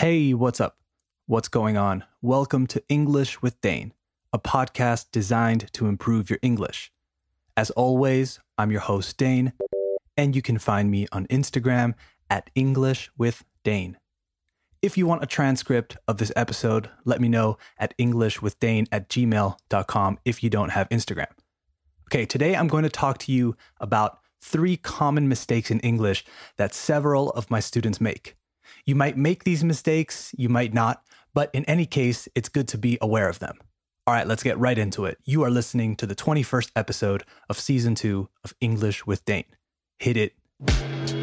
Hey, what's up? What's going on? Welcome to English with Dane, a podcast designed to improve your English. As always, I'm your host, Dane, and you can find me on Instagram at English with Dane. If you want a transcript of this episode, let me know at englishwithdane at gmail.com if you don't have Instagram. Okay, today I'm going to talk to you about three common mistakes in English that several of my students make. You might make these mistakes, you might not, but in any case, it's good to be aware of them. All right, let's get right into it. You are listening to the 21st episode of season two of English with Dane. Hit it.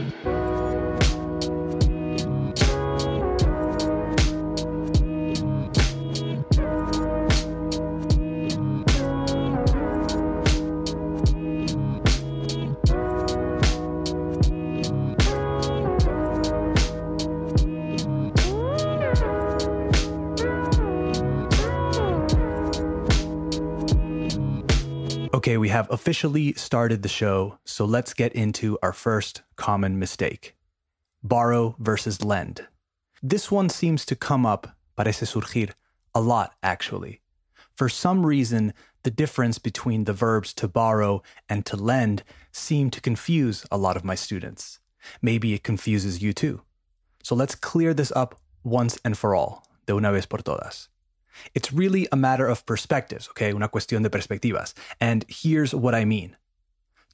Okay, we have officially started the show, so let's get into our first common mistake borrow versus lend. This one seems to come up, parece surgir, a lot actually. For some reason, the difference between the verbs to borrow and to lend seem to confuse a lot of my students. Maybe it confuses you too. So let's clear this up once and for all, de una vez por todas. It's really a matter of perspectives, okay? Una cuestión de perspectivas. And here's what I mean.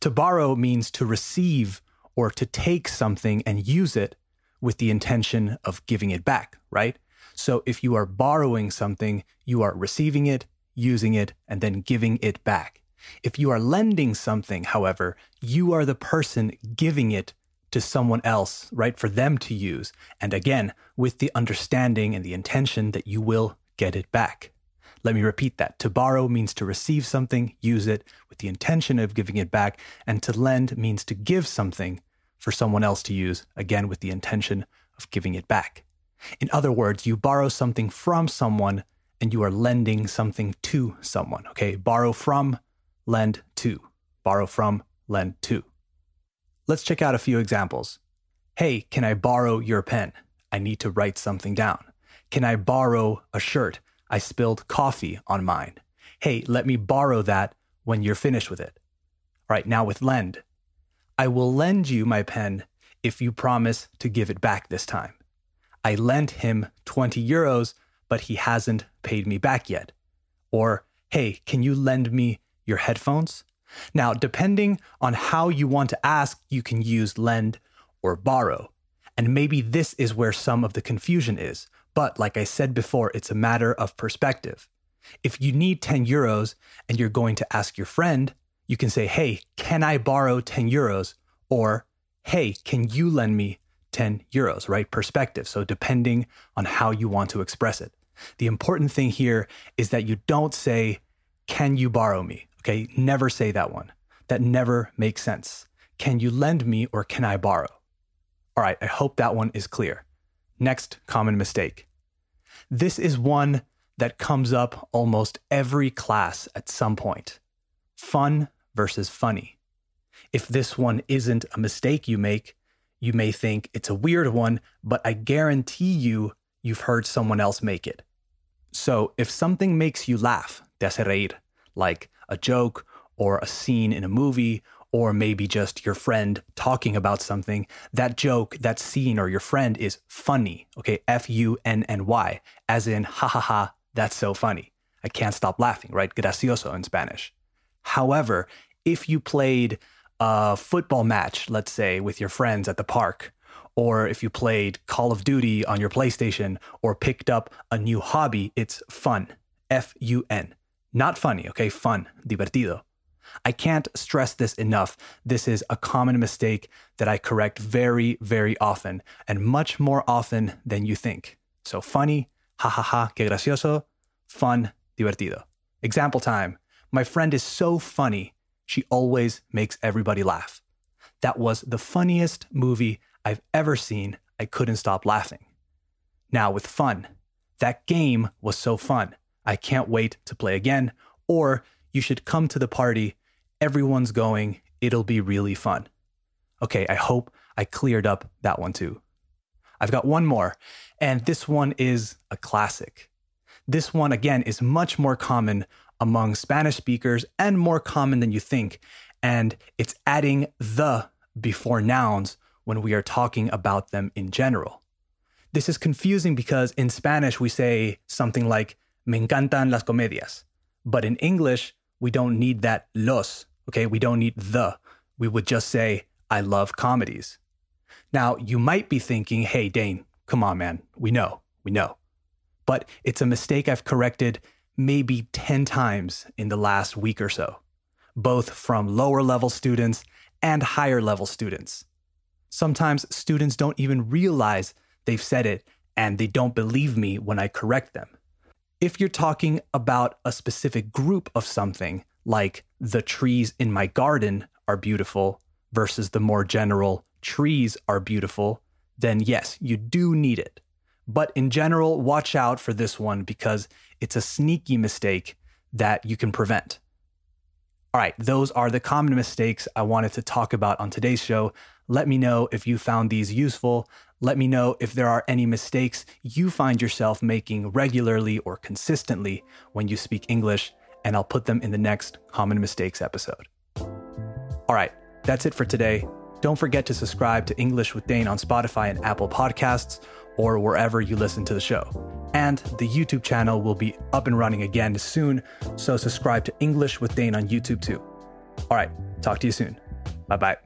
To borrow means to receive or to take something and use it with the intention of giving it back, right? So if you are borrowing something, you are receiving it, using it, and then giving it back. If you are lending something, however, you are the person giving it to someone else, right, for them to use. And again, with the understanding and the intention that you will get it back. Let me repeat that. To borrow means to receive something, use it with the intention of giving it back, and to lend means to give something for someone else to use, again with the intention of giving it back. In other words, you borrow something from someone and you are lending something to someone. Okay, borrow from, lend to. Borrow from, lend to. Let's check out a few examples. Hey, can I borrow your pen? I need to write something down. Can I borrow a shirt? I spilled coffee on mine. Hey, let me borrow that when you're finished with it. All right, now with lend. I will lend you my pen if you promise to give it back this time. I lent him 20 euros, but he hasn't paid me back yet. Or, hey, can you lend me your headphones? Now, depending on how you want to ask, you can use lend or borrow. And maybe this is where some of the confusion is. But like I said before, it's a matter of perspective. If you need 10 euros and you're going to ask your friend, you can say, Hey, can I borrow 10 euros? Or, Hey, can you lend me 10 euros, right? Perspective. So, depending on how you want to express it. The important thing here is that you don't say, Can you borrow me? Okay. Never say that one. That never makes sense. Can you lend me or can I borrow? All right. I hope that one is clear. Next common mistake. This is one that comes up almost every class at some point fun versus funny. If this one isn't a mistake you make, you may think it's a weird one, but I guarantee you, you've heard someone else make it. So if something makes you laugh, te like a joke or a scene in a movie or maybe just your friend talking about something, that joke, that scene, or your friend is funny. Okay, F U N N Y, as in, ha ha ha, that's so funny. I can't stop laughing, right? Gracioso in Spanish. However, if you played a football match, let's say, with your friends at the park, or if you played Call of Duty on your PlayStation, or picked up a new hobby, it's fun. F U N. Not funny, okay? Fun, divertido. I can't stress this enough. This is a common mistake that I correct very, very often, and much more often than you think. So funny, ha ha ha, que gracioso, fun, divertido. Example time. My friend is so funny, she always makes everybody laugh. That was the funniest movie I've ever seen. I couldn't stop laughing. Now, with fun, that game was so fun. I can't wait to play again. Or you should come to the party everyone's going. It'll be really fun. Okay, I hope I cleared up that one too. I've got one more, and this one is a classic. This one, again, is much more common among Spanish speakers and more common than you think. And it's adding the before nouns when we are talking about them in general. This is confusing because in Spanish we say something like, me encantan las comedias. But in English, we don't need that los, okay? We don't need the. We would just say, I love comedies. Now, you might be thinking, hey, Dane, come on, man. We know, we know. But it's a mistake I've corrected maybe 10 times in the last week or so, both from lower level students and higher level students. Sometimes students don't even realize they've said it and they don't believe me when I correct them. If you're talking about a specific group of something, like the trees in my garden are beautiful versus the more general trees are beautiful, then yes, you do need it. But in general, watch out for this one because it's a sneaky mistake that you can prevent. All right, those are the common mistakes I wanted to talk about on today's show. Let me know if you found these useful. Let me know if there are any mistakes you find yourself making regularly or consistently when you speak English, and I'll put them in the next Common Mistakes episode. All right, that's it for today. Don't forget to subscribe to English with Dane on Spotify and Apple Podcasts or wherever you listen to the show. And the YouTube channel will be up and running again soon, so subscribe to English with Dane on YouTube too. All right, talk to you soon. Bye bye.